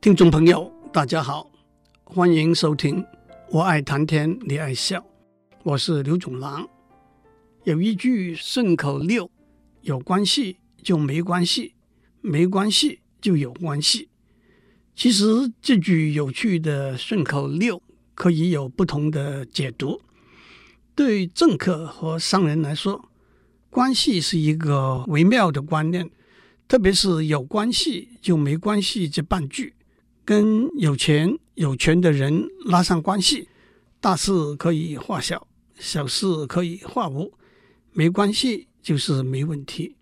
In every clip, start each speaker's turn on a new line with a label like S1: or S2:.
S1: 听众朋友，大家好，欢迎收听《我爱谈天，你爱笑》，我是刘总郎。有一句顺口溜：有关系就没关系，没关系就有关系。其实这句有趣的顺口溜可以有不同的解读。对政客和商人来说，关系是一个微妙的观念，特别是有关系就没关系这半句。跟有钱有权的人拉上关系，大事可以化小，小事可以化无，没关系就是没问题。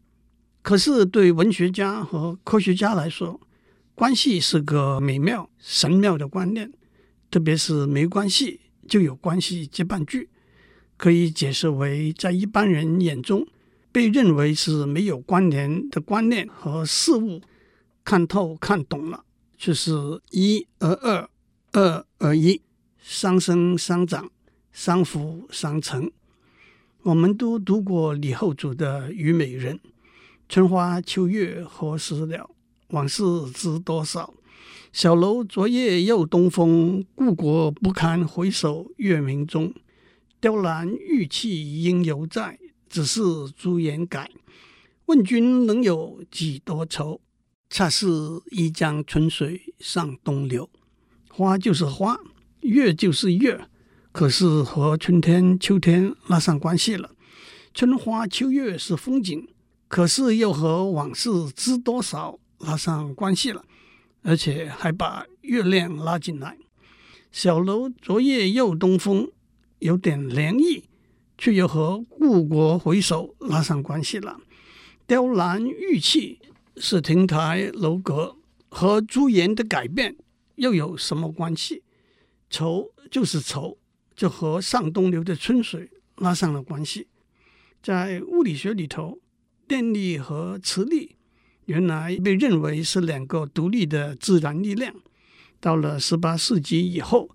S1: 可是对文学家和科学家来说，关系是个美妙神妙的观念，特别是没关系就有关系这半句，可以解释为在一般人眼中被认为是没有关联的观念和事物，看透看懂了。就是一而二，二而一，相生相长，相辅相成。我们都读过李后主的《虞美人》：“春花秋月何时了？往事知多少？小楼昨夜又东风，故国不堪回首月明中。雕栏玉砌应犹在，只是朱颜改。问君能有几多愁？”恰似一江春水向东流，花就是花，月就是月，可是和春天、秋天拉上关系了。春花秋月是风景，可是又和往事知多少拉上关系了，而且还把月亮拉进来。小楼昨夜又东风，有点凉意，却又和故国回首拉上关系了。雕栏玉砌。是亭台楼阁和朱颜的改变又有什么关系？愁就是愁，就和上东流的春水拉上了关系。在物理学里头，电力和磁力原来被认为是两个独立的自然力量。到了十八世纪以后，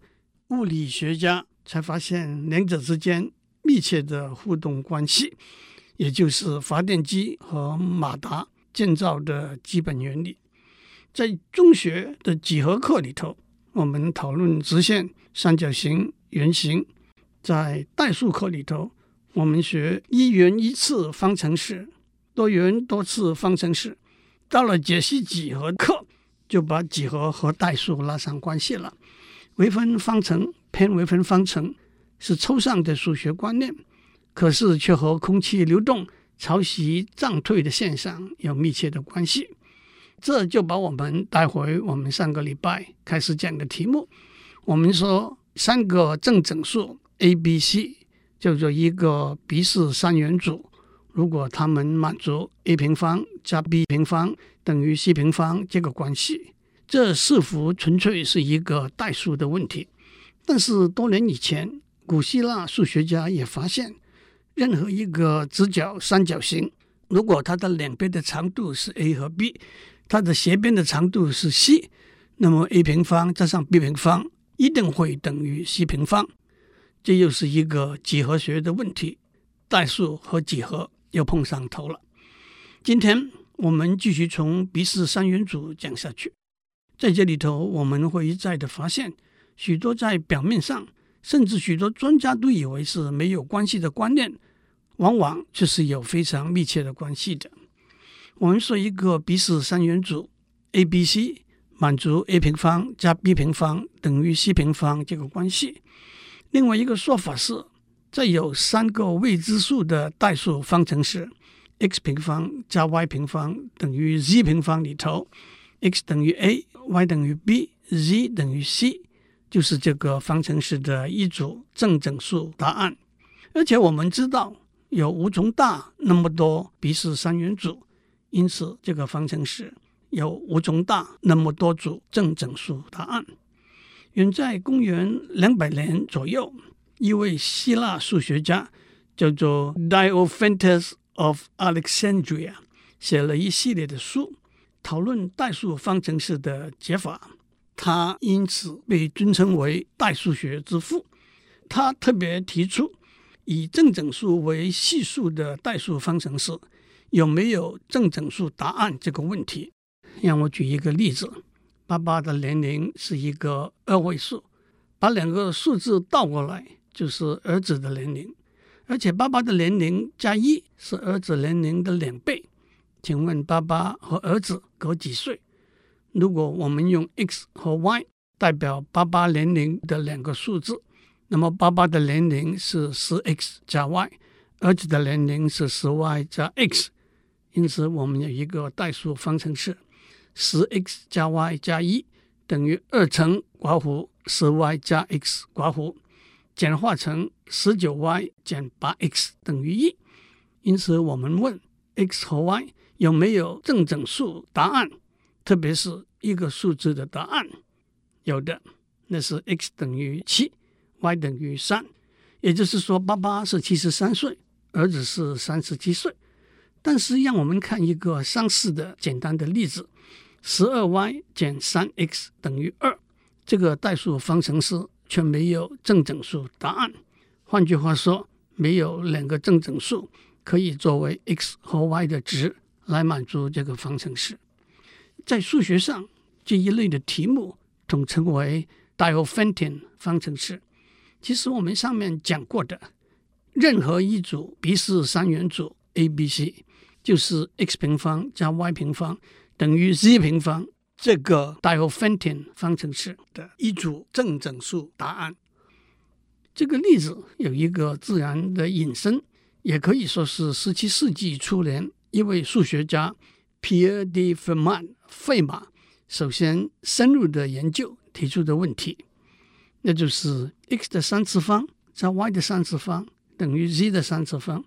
S1: 物理学家才发现两者之间密切的互动关系，也就是发电机和马达。建造的基本原理，在中学的几何课里头，我们讨论直线、三角形、圆形；在代数课里头，我们学一元一次方程式、多元多次方程式。到了解析几何课，就把几何和代数拉上关系了。微分方程、偏微分方程是抽象的数学观念，可是却和空气流动。潮汐涨退的现象有密切的关系，这就把我们带回我们上个礼拜开始讲的题目。我们说三个正整数 A、B、C 叫做一个毕氏三元组，如果它们满足 A 平方加 B 平方等于 C 平方这个关系，这似乎纯粹是一个代数的问题。但是多年以前，古希腊数学家也发现。任何一个直角三角形，如果它的两边的长度是 a 和 b，它的斜边的长度是 c，那么 a 平方加上 b 平方一定会等于 c 平方。这又是一个几何学的问题，代数和几何又碰上头了。今天我们继续从毕氏三元组讲下去，在这里头我们会一再的发现许多在表面上。甚至许多专家都以为是没有关系的观念，往往却是有非常密切的关系的。我们说一个毕氏三元组 A、B、C 满足 a 平方加 b 平方等于 c 平方这个关系。另外一个说法是，在有三个未知数的代数方程式 x 平方加 y 平方等于 z 平方里头，x 等于 a，y 等于 b，z 等于 c。就是这个方程式的一组正整数答案，而且我们知道有无穷大那么多毕氏三元组，因此这个方程式有无穷大那么多组正整数答案。远在公元两百年左右，一位希腊数学家叫做 Diophantus of Alexandria，写了一系列的书，讨论代数方程式的解法。他因此被尊称为代数学之父。他特别提出，以正整数为系数的代数方程式有没有正整数答案这个问题。让我举一个例子：爸爸的年龄是一个二位数，把两个数字倒过来就是儿子的年龄，而且爸爸的年龄加一是儿子年龄的两倍。请问爸爸和儿子隔几岁？如果我们用 x 和 y 代表爸爸年龄的两个数字，那么爸爸的年龄是十 x 加 y，儿子的年龄是十 y 加 x。因此，我们有一个代数方程式：十 x 加 y 加一等于二乘括弧十 y 加 x 括弧，简化成十九 y 减八 x 等于一。因此，我们问 x 和 y 有没有正整数答案，特别是一个数字的答案。有的，那是 x 等于七，y 等于三，也就是说，爸爸是七十三岁，儿子是三十七岁。但是，让我们看一个相似的简单的例子：十二 y 减三 x 等于二。这个代数方程式却没有正整数答案。换句话说，没有两个正整数可以作为 x 和 y 的值来满足这个方程式。在数学上，这一类的题目统称为 Diophantine 方程式。其实我们上面讲过的任何一组毕氏三元组 A、B、C。就是 x 平方加 y 平方等于 z 平方这个 Diophantine 方程式的一组正整数答案。这个例子有一个自然的引申，也可以说是十七世纪初年一位数学家 Pierde Fermat 费马首先深入的研究提出的问题，那就是 x 的三次方加 y 的三次方等于 z 的三次方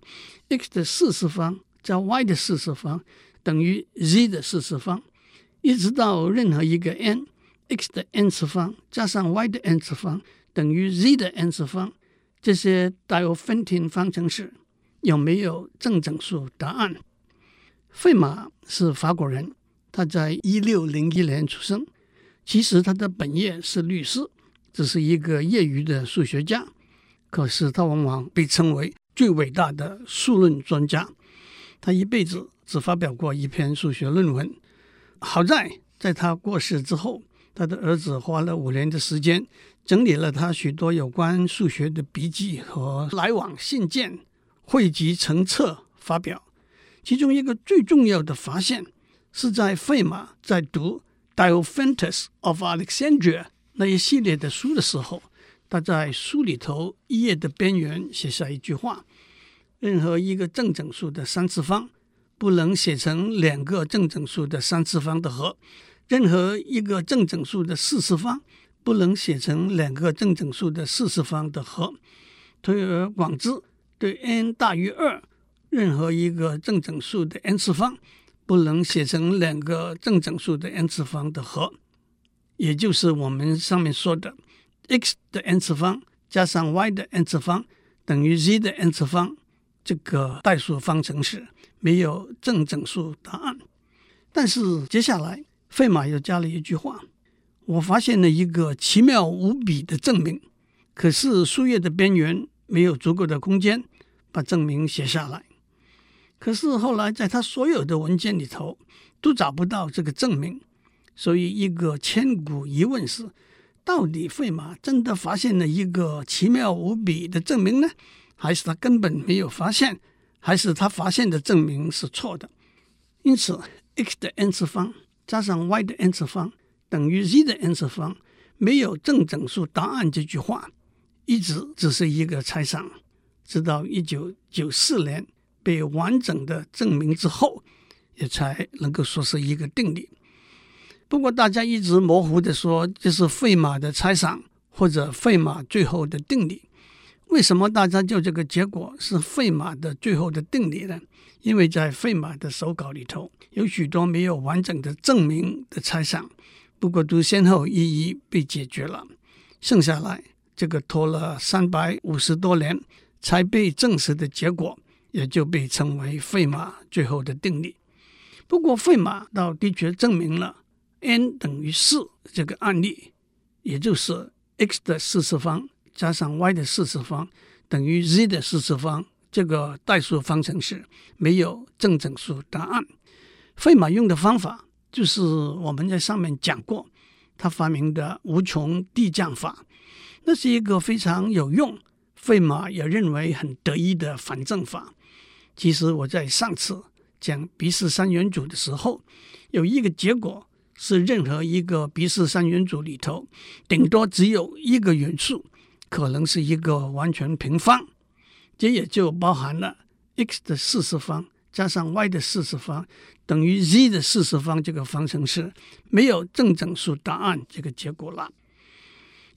S1: ，x 的四次方。加 y 的四次方等于 z 的四次方，一直到任何一个 n，x 的 n 次方加上 y 的 n 次方等于 z 的 n 次方，这些 Diophantine 方程式有没有正整数答案？费马是法国人，他在一六零一年出生。其实他的本业是律师，只是一个业余的数学家。可是他往往被称为最伟大的数论专家。他一辈子只发表过一篇数学论文。好在在他过世之后，他的儿子花了五年的时间整理了他许多有关数学的笔记和来往信件，汇集成册发表。其中一个最重要的发现是在费马在读《Diophantus of Alexandria》那一系列的书的时候，他在书里头一页的边缘写下一句话。任何一个正整数的三次方不能写成两个正整数的三次方的和；任何一个正整数的四次方不能写成两个正整数的四次方的和。推而广之，对 n 大于二，任何一个正整数的 n 次方不能写成两个正整数的 n 次方的和。也就是我们上面说的，x 的 n 次方加上 y 的 n 次方等于 z 的 n 次方。这个代数方程式没有正整数答案，但是接下来费马又加了一句话：“我发现了一个奇妙无比的证明，可是书页的边缘没有足够的空间把证明写下来。可是后来在他所有的文件里头都找不到这个证明，所以一个千古疑问是：到底费马真的发现了一个奇妙无比的证明呢？”还是他根本没有发现，还是他发现的证明是错的。因此，x 的 n 次方加上 y 的 n 次方等于 z 的 n 次方，没有正整数答案这句话，一直只是一个猜想。直到一九九四年被完整的证明之后，也才能够说是一个定理。不过，大家一直模糊的说这是费马的猜想，或者费马最后的定理。为什么大家就这个结果是费马的最后的定理呢？因为在费马的手稿里头有许多没有完整的证明的猜想，不过都先后一一被解决了。剩下来这个拖了三百五十多年才被证实的结果，也就被称为费马最后的定理。不过费马倒的确证明了 n 等于四这个案例，也就是 x 的四次方。加上 y 的四次方等于 z 的四次方，这个代数方程式没有正整数答案。费马用的方法就是我们在上面讲过，他发明的无穷递降法，那是一个非常有用，费马也认为很得意的反证法。其实我在上次讲鼻式三元组的时候，有一个结果是任何一个鼻式三元组里头，顶多只有一个元素可能是一个完全平方，这也就包含了 x 的四次方加上 y 的四次方。等于 z 的四次方这个方程式没有正整数答案这个结果了。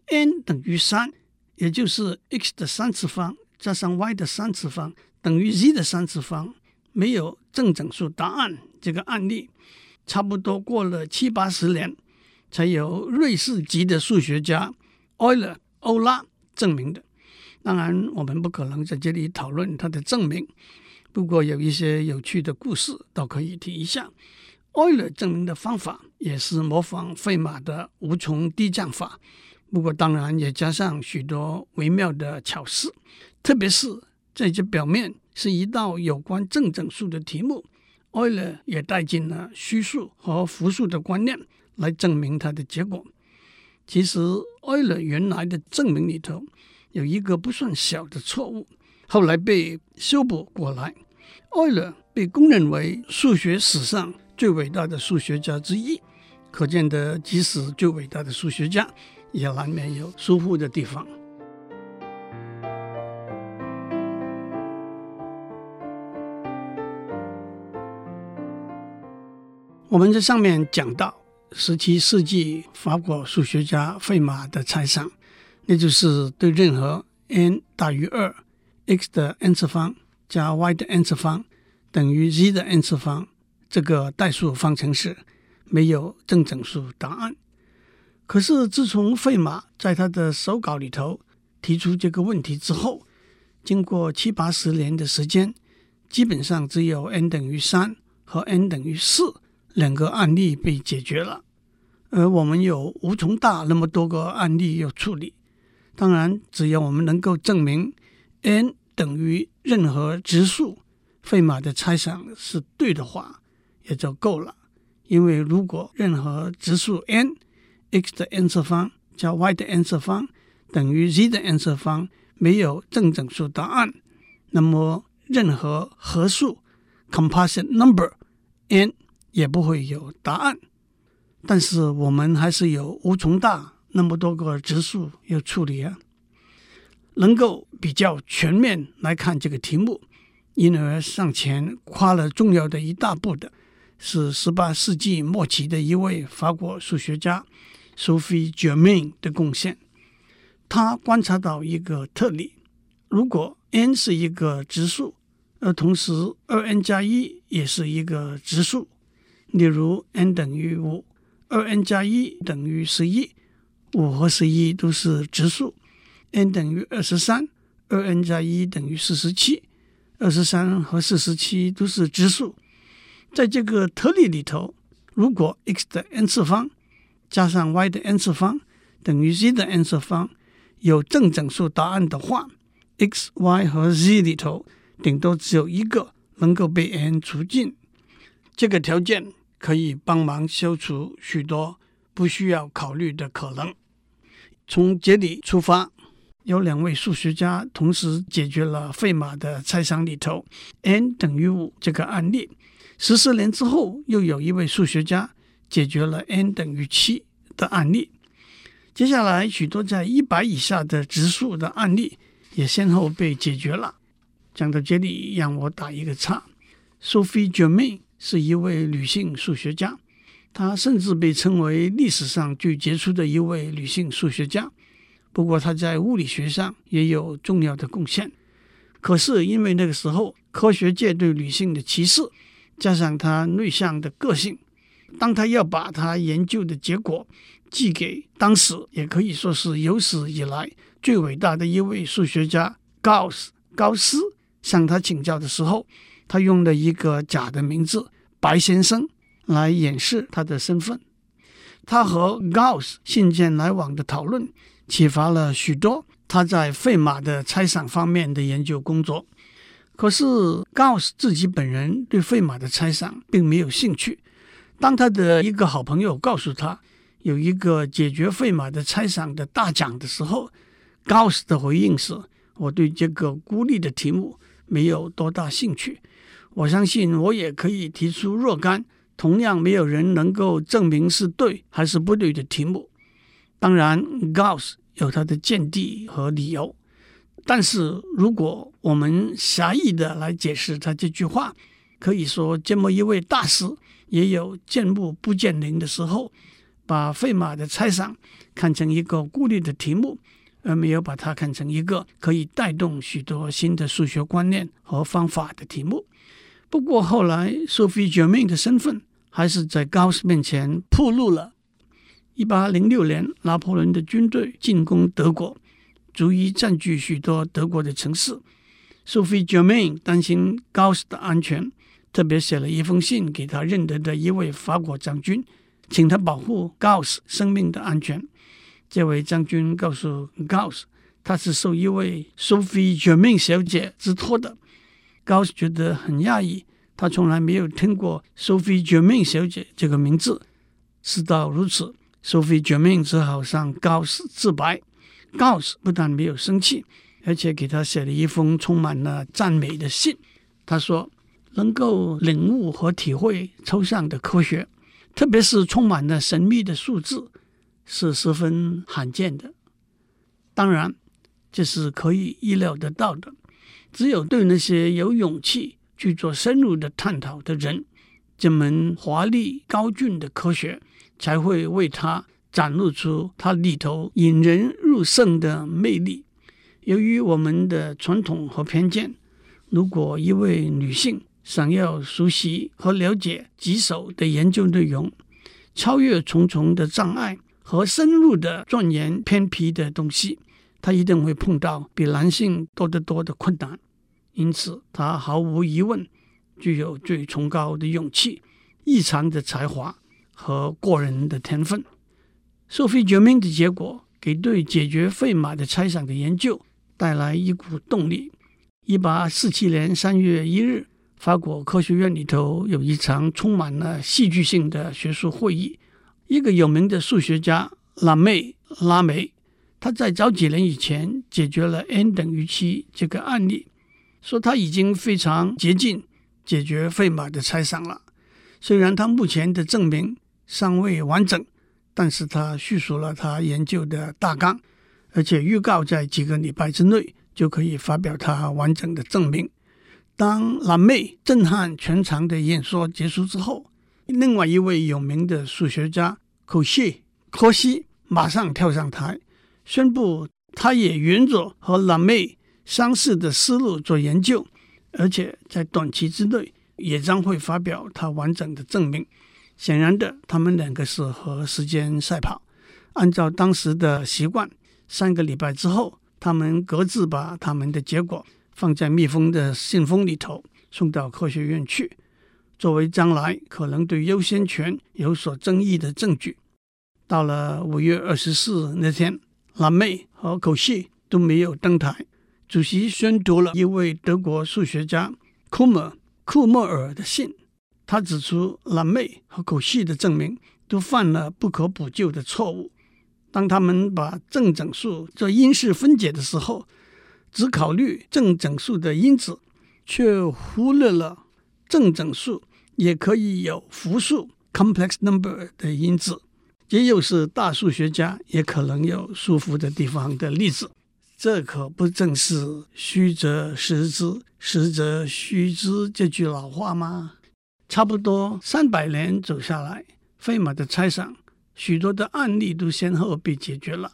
S1: n 等于三，也就是 x 的三次方加上 y 的三次方等于 z 的三次方没有正整数答案这个案例，差不多过了七八十年，才由瑞士籍的数学家欧拉证明的。当然，我们不可能在这里讨论他的证明。不过有一些有趣的故事倒可以提一下。euler 的证明的方法也是模仿费马的无穷递降法，不过当然也加上许多微妙的巧思，特别是在这表面是一道有关正整数的题目艾勒也带进了虚数和复数的观念来证明它的结果。其实艾勒原来的证明里头有一个不算小的错误。后来被修补过来艾勒被公认为数学史上最伟大的数学家之一，可见得即使最伟大的数学家，也难免有疏忽的地方。我们在上面讲到十七世纪法国数学家费马的猜想，那就是对任何 n 大于二。x 的 n 次方加 y 的 n 次方等于 z 的 n 次方，这个代数方程式没有正整数答案。可是自从费马在他的手稿里头提出这个问题之后，经过七八十年的时间，基本上只有 n 等于三和 n 等于四两个案例被解决了，而我们有无穷大那么多个案例要处理。当然，只要我们能够证明 n 等于任何质数，费马的猜想是对的话，也就够了。因为如果任何质数 n，x 的 n 次方加 y 的 n 次方等于 z 的 n 次方没有正整数答案，那么任何合数 composite number n 也不会有答案。但是我们还是有无穷大那么多个质数要处理啊。能够比较全面来看这个题目，因而上前跨了重要的一大步的，是十八世纪末期的一位法国数学家 Sophie Germain 的贡献。他观察到一个特例：如果 n 是一个质数，而同时二 n 加一也是一个质数，例如 n 等于五，二 n 加一等于十一，五和十一都是质数。n 等于二十三，二 n 加一等于四十七，二十三和四十七都是质数。在这个特例里头，如果 x 的 n 次方加上 y 的 n 次方等于 z 的 n 次方有正整数答案的话，x、y 和 z 里头顶多只有一个能够被 n 除尽。这个条件可以帮忙消除许多不需要考虑的可能。从这里出发。有两位数学家同时解决了费马的猜想里头 n 等于五这个案例。十四年之后，又有一位数学家解决了 n 等于七的案例。接下来，许多在一百以下的质数的案例也先后被解决了。讲到这里，让我打一个叉。Sophie Germain 是一位女性数学家，她甚至被称为历史上最杰出的一位女性数学家。不过，她在物理学上也有重要的贡献。可是，因为那个时候科学界对女性的歧视，加上她内向的个性，当她要把她研究的结果寄给当时也可以说是有史以来最伟大的一位数学家高斯高斯向他请教的时候，他用了一个假的名字白先生来掩饰他的身份。他和 Gauss 信件来往的讨论。启发了许多他在费马的猜想方面的研究工作。可是，Gauss 自己本人对费马的猜想并没有兴趣。当他的一个好朋友告诉他，有一个解决费马的猜想的大奖的时候，Gauss 的回应是：“我对这个孤立的题目没有多大兴趣。我相信我也可以提出若干同样没有人能够证明是对还是不对的题目。当然，，Gauss 有他的见地和理由。但是如果我们狭义的来解释他这句话，可以说这么一位大师也有见木不见林的时候。”把费马的猜想看成一个孤立的题目，而没有把它看成一个可以带动许多新的数学观念和方法的题目。不过后来，Sophie Germain 的身份还是在高斯面前暴露了。一八零六年，拿破仑的军队进攻德国，逐一占据许多德国的城市。Sophie Germain 担心高斯的安全，特别写了一封信给他认得的一位法国将军。请他保护高斯生命的安全。这位将军告诉高斯，他是受一位 Sophie Germain 小姐之托的。高斯觉得很讶异，他从来没有听过 Sophie Germain 小姐这个名字。事到如此，Sophie Germain 只好向高斯自白。高斯不但没有生气，而且给他写了一封充满了赞美的信。他说：“能够领悟和体会抽象的科学。”特别是充满了神秘的数字，是十分罕见的。当然，这是可以意料得到的。只有对那些有勇气去做深入的探讨的人，这门华丽高峻的科学才会为他展露出它里头引人入胜的魅力。由于我们的传统和偏见，如果一位女性，想要熟悉和了解棘手的研究内容，超越重重的障碍和深入的钻研偏僻的东西，他一定会碰到比男性多得多的困难。因此，他毫无疑问具有最崇高的勇气、异常的才华和过人的天分。Sophie Germain 的结果给对解决费马的猜想的研究带来一股动力。一八四七年三月一日。法国科学院里头有一场充满了戏剧性的学术会议。一个有名的数学家拉梅拉梅，他在早几年以前解决了 n 等于七这个案例，说他已经非常接近解决费马的猜想了。虽然他目前的证明尚未完整，但是他叙述了他研究的大纲，而且预告在几个礼拜之内就可以发表他完整的证明。当蓝妹震撼全场的演说结束之后，另外一位有名的数学家柯西柯西马上跳上台，宣布他也沿着和蓝妹相似的思路做研究，而且在短期之内也将会发表他完整的证明。显然的，他们两个是和时间赛跑。按照当时的习惯，三个礼拜之后，他们各自把他们的结果。放在密封的信封里头，送到科学院去，作为将来可能对优先权有所争议的证据。到了五月二十四那天，拉梅和寇西都没有登台。主席宣读了一位德国数学家库莫库莫尔的信，他指出拉梅和寇西的证明都犯了不可补救的错误。当他们把正整数做因式分解的时候，只考虑正整数的因子，却忽略了正整数也可以有复数 （complex number） 的因子，这又是大数学家也可能有束缚的地方的例子。这可不正是“虚则实之，实则虚之”这句老话吗？差不多三百年走下来，费马的猜想，许多的案例都先后被解决了。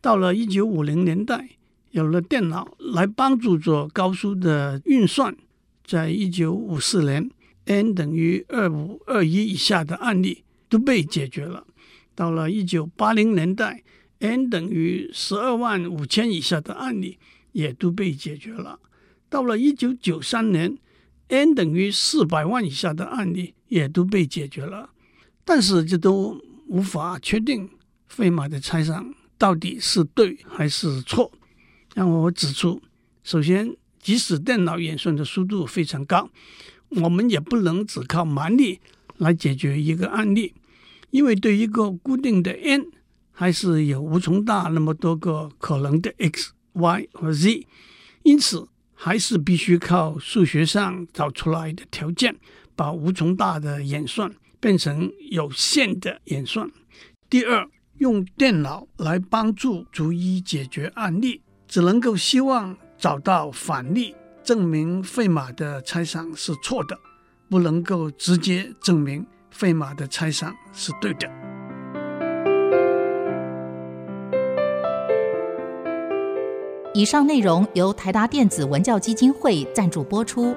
S1: 到了一九五零年代。有了电脑来帮助做高速的运算，在一九五四年，n 等于二五二一以下的案例都被解决了。到了一九八零年代，n 等于十二万五千以下的案例也都被解决了。到了一九九三年，n 等于四百万以下的案例也都被解决了。但是这都无法确定费马的猜想到底是对还是错。让我指出，首先，即使电脑演算的速度非常高，我们也不能只靠蛮力来解决一个案例，因为对一个固定的 n，还是有无穷大那么多个可能的 x、y 和 z，因此还是必须靠数学上找出来的条件，把无穷大的演算变成有限的演算。第二，用电脑来帮助逐一解决案例，只能够希望找到反例，证明费马的猜想是错的，不能够直接证明费马的猜想是对的。
S2: 以上内容由台达电子文教基金会赞助播出。